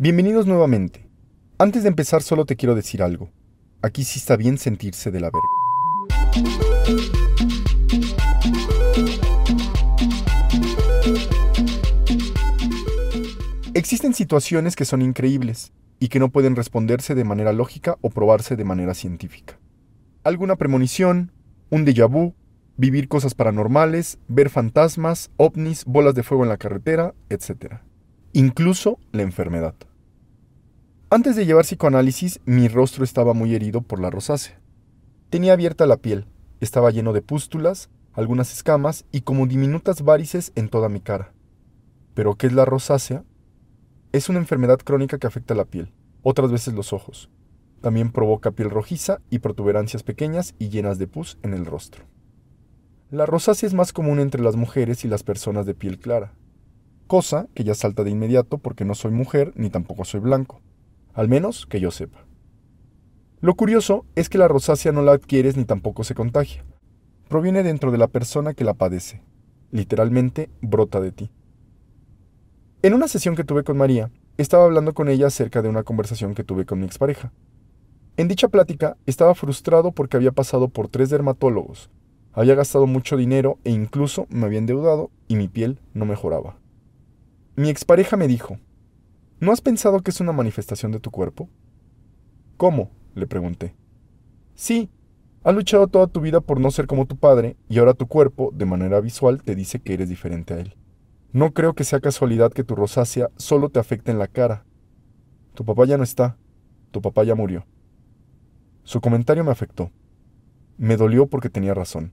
Bienvenidos nuevamente. Antes de empezar solo te quiero decir algo. Aquí sí está bien sentirse de la verga. Existen situaciones que son increíbles y que no pueden responderse de manera lógica o probarse de manera científica. Alguna premonición, un déjà vu, vivir cosas paranormales, ver fantasmas, ovnis, bolas de fuego en la carretera, etc. Incluso la enfermedad. Antes de llevar psicoanálisis, mi rostro estaba muy herido por la rosácea. Tenía abierta la piel, estaba lleno de pústulas, algunas escamas y como diminutas varices en toda mi cara. ¿Pero qué es la rosácea? Es una enfermedad crónica que afecta la piel, otras veces los ojos. También provoca piel rojiza y protuberancias pequeñas y llenas de pus en el rostro. La rosácea es más común entre las mujeres y las personas de piel clara, cosa que ya salta de inmediato porque no soy mujer ni tampoco soy blanco, al menos que yo sepa. Lo curioso es que la rosácea no la adquieres ni tampoco se contagia. Proviene dentro de la persona que la padece. Literalmente brota de ti. En una sesión que tuve con María, estaba hablando con ella acerca de una conversación que tuve con mi expareja. En dicha plática estaba frustrado porque había pasado por tres dermatólogos, había gastado mucho dinero e incluso me había endeudado y mi piel no mejoraba. Mi expareja me dijo, ¿no has pensado que es una manifestación de tu cuerpo? ¿Cómo? le pregunté. Sí, has luchado toda tu vida por no ser como tu padre y ahora tu cuerpo, de manera visual, te dice que eres diferente a él. No creo que sea casualidad que tu rosácea solo te afecte en la cara. Tu papá ya no está. Tu papá ya murió. Su comentario me afectó. Me dolió porque tenía razón.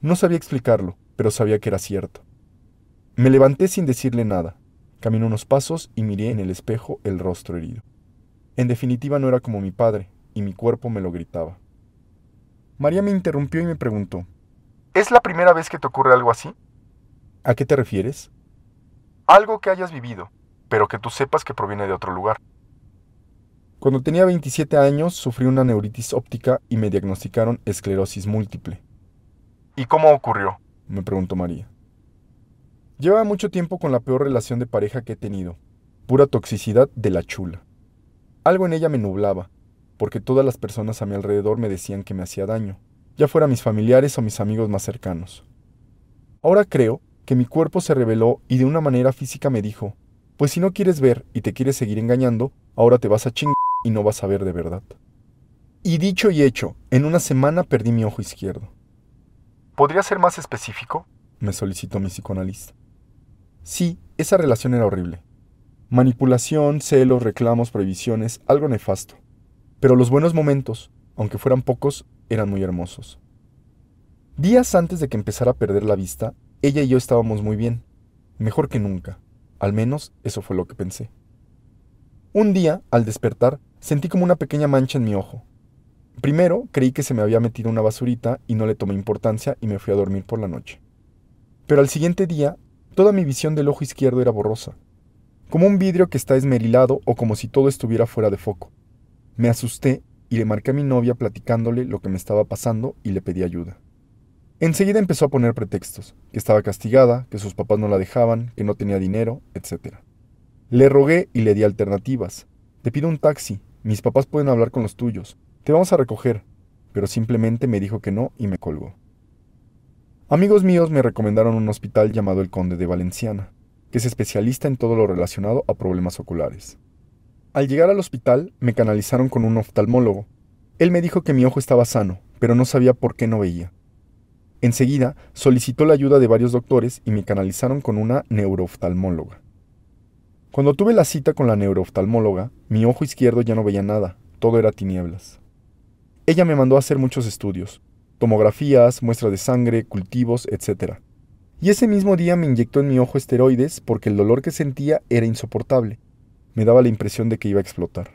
No sabía explicarlo, pero sabía que era cierto. Me levanté sin decirle nada. Caminé unos pasos y miré en el espejo el rostro herido. En definitiva no era como mi padre, y mi cuerpo me lo gritaba. María me interrumpió y me preguntó, ¿Es la primera vez que te ocurre algo así? ¿A qué te refieres? Algo que hayas vivido, pero que tú sepas que proviene de otro lugar. Cuando tenía 27 años sufrí una neuritis óptica y me diagnosticaron esclerosis múltiple. ¿Y cómo ocurrió? me preguntó María. Llevaba mucho tiempo con la peor relación de pareja que he tenido, pura toxicidad de la chula. Algo en ella me nublaba, porque todas las personas a mi alrededor me decían que me hacía daño, ya fuera mis familiares o mis amigos más cercanos. Ahora creo que mi cuerpo se reveló y de una manera física me dijo, pues si no quieres ver y te quieres seguir engañando, ahora te vas a chingar y no vas a ver de verdad. Y dicho y hecho, en una semana perdí mi ojo izquierdo. ¿Podría ser más específico? me solicitó mi psicoanalista. Sí, esa relación era horrible. Manipulación, celos, reclamos, prohibiciones, algo nefasto. Pero los buenos momentos, aunque fueran pocos, eran muy hermosos. Días antes de que empezara a perder la vista, ella y yo estábamos muy bien, mejor que nunca. Al menos eso fue lo que pensé. Un día, al despertar, sentí como una pequeña mancha en mi ojo, Primero creí que se me había metido una basurita y no le tomé importancia y me fui a dormir por la noche. Pero al siguiente día, toda mi visión del ojo izquierdo era borrosa, como un vidrio que está esmerilado o como si todo estuviera fuera de foco. Me asusté y le marqué a mi novia platicándole lo que me estaba pasando y le pedí ayuda. Enseguida empezó a poner pretextos, que estaba castigada, que sus papás no la dejaban, que no tenía dinero, etc. Le rogué y le di alternativas. Te pido un taxi, mis papás pueden hablar con los tuyos, te vamos a recoger, pero simplemente me dijo que no y me colgó. Amigos míos me recomendaron un hospital llamado el Conde de Valenciana, que es especialista en todo lo relacionado a problemas oculares. Al llegar al hospital me canalizaron con un oftalmólogo. Él me dijo que mi ojo estaba sano, pero no sabía por qué no veía. Enseguida solicitó la ayuda de varios doctores y me canalizaron con una neurooftalmóloga. Cuando tuve la cita con la neurooftalmóloga, mi ojo izquierdo ya no veía nada, todo era tinieblas. Ella me mandó a hacer muchos estudios, tomografías, muestras de sangre, cultivos, etc. Y ese mismo día me inyectó en mi ojo esteroides porque el dolor que sentía era insoportable. Me daba la impresión de que iba a explotar.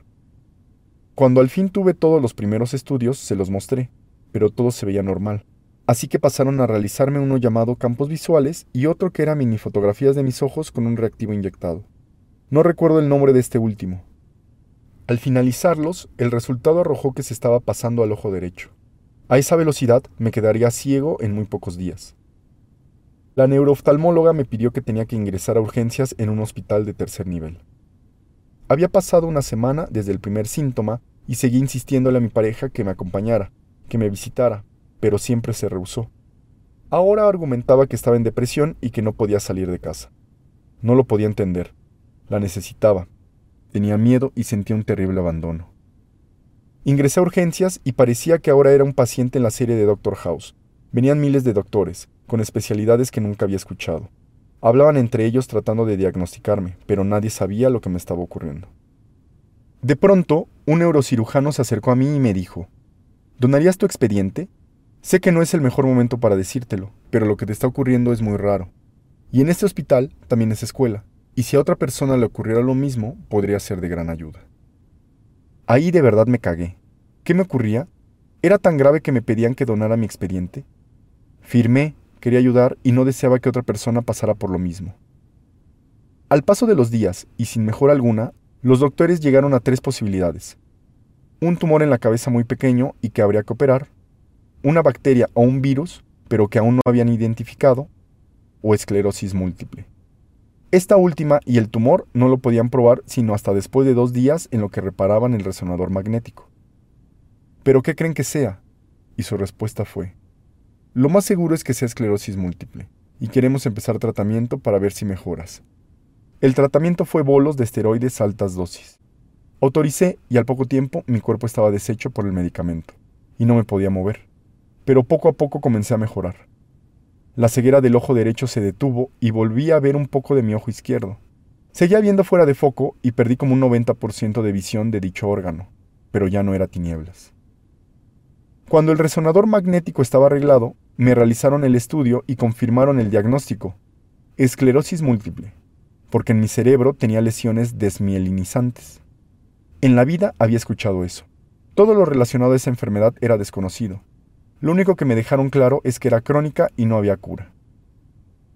Cuando al fin tuve todos los primeros estudios, se los mostré, pero todo se veía normal. Así que pasaron a realizarme uno llamado campos visuales y otro que era mini fotografías de mis ojos con un reactivo inyectado. No recuerdo el nombre de este último, al finalizarlos, el resultado arrojó que se estaba pasando al ojo derecho. A esa velocidad me quedaría ciego en muy pocos días. La neurooftalmóloga me pidió que tenía que ingresar a urgencias en un hospital de tercer nivel. Había pasado una semana desde el primer síntoma y seguí insistiéndole a mi pareja que me acompañara, que me visitara, pero siempre se rehusó. Ahora argumentaba que estaba en depresión y que no podía salir de casa. No lo podía entender. La necesitaba. Tenía miedo y sentía un terrible abandono. Ingresé a urgencias y parecía que ahora era un paciente en la serie de Doctor House. Venían miles de doctores, con especialidades que nunca había escuchado. Hablaban entre ellos tratando de diagnosticarme, pero nadie sabía lo que me estaba ocurriendo. De pronto, un neurocirujano se acercó a mí y me dijo, ¿Donarías tu expediente? Sé que no es el mejor momento para decírtelo, pero lo que te está ocurriendo es muy raro. Y en este hospital también es escuela, y si a otra persona le ocurriera lo mismo, podría ser de gran ayuda. Ahí de verdad me cagué. ¿Qué me ocurría? ¿Era tan grave que me pedían que donara mi expediente? Firmé, quería ayudar y no deseaba que otra persona pasara por lo mismo. Al paso de los días, y sin mejora alguna, los doctores llegaron a tres posibilidades. Un tumor en la cabeza muy pequeño y que habría que operar, una bacteria o un virus, pero que aún no habían identificado, o esclerosis múltiple. Esta última y el tumor no lo podían probar sino hasta después de dos días en lo que reparaban el resonador magnético. ¿Pero qué creen que sea? Y su respuesta fue, lo más seguro es que sea esclerosis múltiple, y queremos empezar tratamiento para ver si mejoras. El tratamiento fue bolos de esteroides altas dosis. Autoricé y al poco tiempo mi cuerpo estaba deshecho por el medicamento, y no me podía mover. Pero poco a poco comencé a mejorar. La ceguera del ojo derecho se detuvo y volví a ver un poco de mi ojo izquierdo. Seguía viendo fuera de foco y perdí como un 90% de visión de dicho órgano, pero ya no era tinieblas. Cuando el resonador magnético estaba arreglado, me realizaron el estudio y confirmaron el diagnóstico. Esclerosis múltiple, porque en mi cerebro tenía lesiones desmielinizantes. En la vida había escuchado eso. Todo lo relacionado a esa enfermedad era desconocido. Lo único que me dejaron claro es que era crónica y no había cura.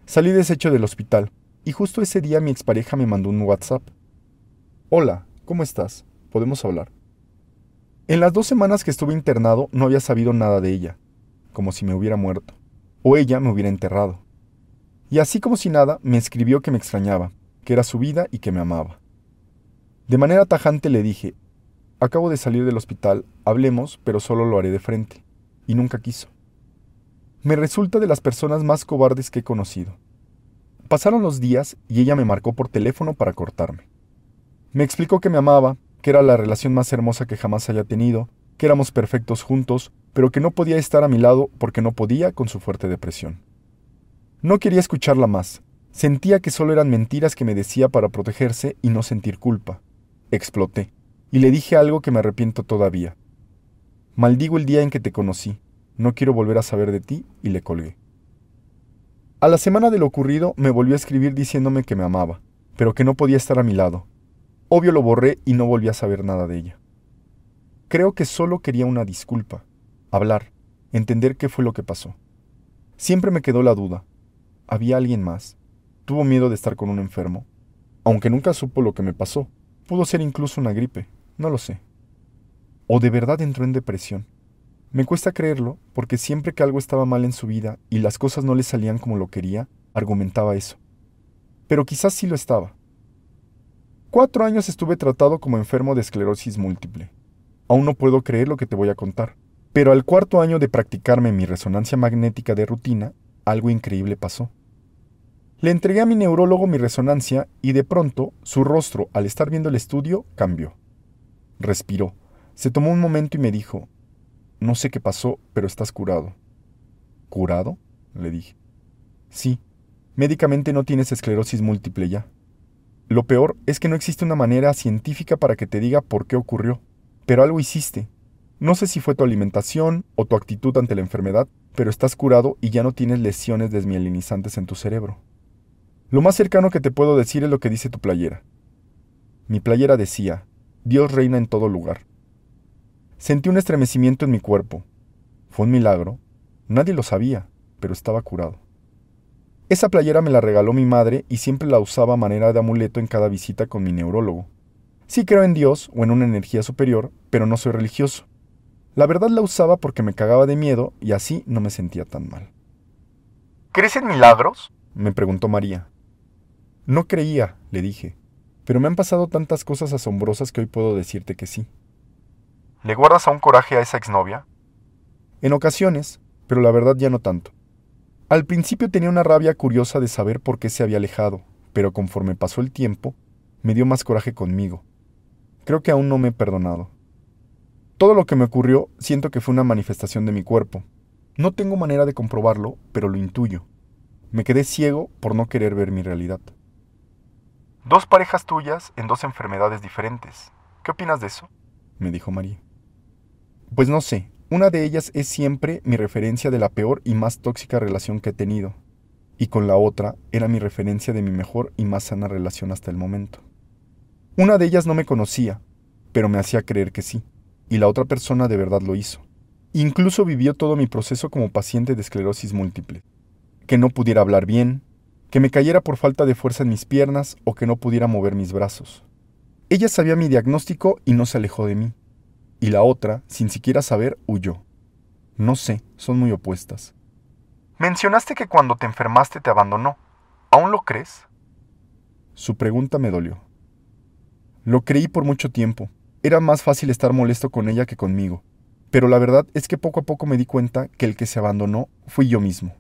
Salí deshecho del hospital, y justo ese día mi expareja me mandó un WhatsApp. Hola, ¿cómo estás? ¿Podemos hablar? En las dos semanas que estuve internado no había sabido nada de ella, como si me hubiera muerto, o ella me hubiera enterrado. Y así como si nada, me escribió que me extrañaba, que era su vida y que me amaba. De manera tajante le dije, acabo de salir del hospital, hablemos, pero solo lo haré de frente y nunca quiso. Me resulta de las personas más cobardes que he conocido. Pasaron los días y ella me marcó por teléfono para cortarme. Me explicó que me amaba, que era la relación más hermosa que jamás haya tenido, que éramos perfectos juntos, pero que no podía estar a mi lado porque no podía con su fuerte depresión. No quería escucharla más. Sentía que solo eran mentiras que me decía para protegerse y no sentir culpa. Exploté, y le dije algo que me arrepiento todavía. Maldigo el día en que te conocí. No quiero volver a saber de ti y le colgué. A la semana de lo ocurrido me volvió a escribir diciéndome que me amaba, pero que no podía estar a mi lado. Obvio lo borré y no volví a saber nada de ella. Creo que solo quería una disculpa, hablar, entender qué fue lo que pasó. Siempre me quedó la duda. ¿Había alguien más? ¿Tuvo miedo de estar con un enfermo? Aunque nunca supo lo que me pasó. Pudo ser incluso una gripe, no lo sé o de verdad entró en depresión. Me cuesta creerlo porque siempre que algo estaba mal en su vida y las cosas no le salían como lo quería, argumentaba eso. Pero quizás sí lo estaba. Cuatro años estuve tratado como enfermo de esclerosis múltiple. Aún no puedo creer lo que te voy a contar, pero al cuarto año de practicarme mi resonancia magnética de rutina, algo increíble pasó. Le entregué a mi neurólogo mi resonancia y de pronto su rostro, al estar viendo el estudio, cambió. Respiró se tomó un momento y me dijo, no sé qué pasó, pero estás curado. ¿Curado? le dije. Sí, médicamente no tienes esclerosis múltiple ya. Lo peor es que no existe una manera científica para que te diga por qué ocurrió, pero algo hiciste. No sé si fue tu alimentación o tu actitud ante la enfermedad, pero estás curado y ya no tienes lesiones desmielinizantes en tu cerebro. Lo más cercano que te puedo decir es lo que dice tu playera. Mi playera decía, Dios reina en todo lugar. Sentí un estremecimiento en mi cuerpo. Fue un milagro. Nadie lo sabía, pero estaba curado. Esa playera me la regaló mi madre y siempre la usaba a manera de amuleto en cada visita con mi neurólogo. Sí creo en Dios o en una energía superior, pero no soy religioso. La verdad la usaba porque me cagaba de miedo y así no me sentía tan mal. ¿Crees en milagros? me preguntó María. No creía, le dije, pero me han pasado tantas cosas asombrosas que hoy puedo decirte que sí. ¿Le guardas aún coraje a esa exnovia? En ocasiones, pero la verdad ya no tanto. Al principio tenía una rabia curiosa de saber por qué se había alejado, pero conforme pasó el tiempo, me dio más coraje conmigo. Creo que aún no me he perdonado. Todo lo que me ocurrió siento que fue una manifestación de mi cuerpo. No tengo manera de comprobarlo, pero lo intuyo. Me quedé ciego por no querer ver mi realidad. Dos parejas tuyas en dos enfermedades diferentes. ¿Qué opinas de eso? me dijo María. Pues no sé, una de ellas es siempre mi referencia de la peor y más tóxica relación que he tenido, y con la otra era mi referencia de mi mejor y más sana relación hasta el momento. Una de ellas no me conocía, pero me hacía creer que sí, y la otra persona de verdad lo hizo. Incluso vivió todo mi proceso como paciente de esclerosis múltiple. Que no pudiera hablar bien, que me cayera por falta de fuerza en mis piernas o que no pudiera mover mis brazos. Ella sabía mi diagnóstico y no se alejó de mí. Y la otra, sin siquiera saber, huyó. No sé, son muy opuestas. Mencionaste que cuando te enfermaste te abandonó. ¿Aún lo crees? Su pregunta me dolió. Lo creí por mucho tiempo. Era más fácil estar molesto con ella que conmigo. Pero la verdad es que poco a poco me di cuenta que el que se abandonó fui yo mismo.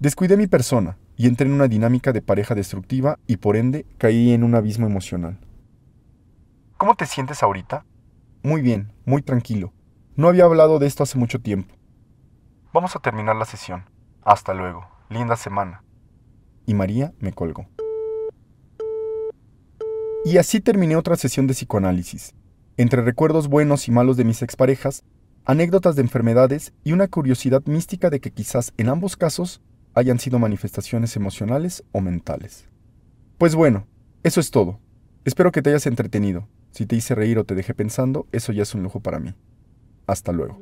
Descuidé mi persona, y entré en una dinámica de pareja destructiva y por ende caí en un abismo emocional. ¿Cómo te sientes ahorita? Muy bien, muy tranquilo. No había hablado de esto hace mucho tiempo. Vamos a terminar la sesión. Hasta luego. Linda semana. Y María me colgó. Y así terminé otra sesión de psicoanálisis. Entre recuerdos buenos y malos de mis exparejas, anécdotas de enfermedades y una curiosidad mística de que quizás en ambos casos hayan sido manifestaciones emocionales o mentales. Pues bueno, eso es todo. Espero que te hayas entretenido. Si te hice reír o te dejé pensando, eso ya es un lujo para mí. Hasta luego.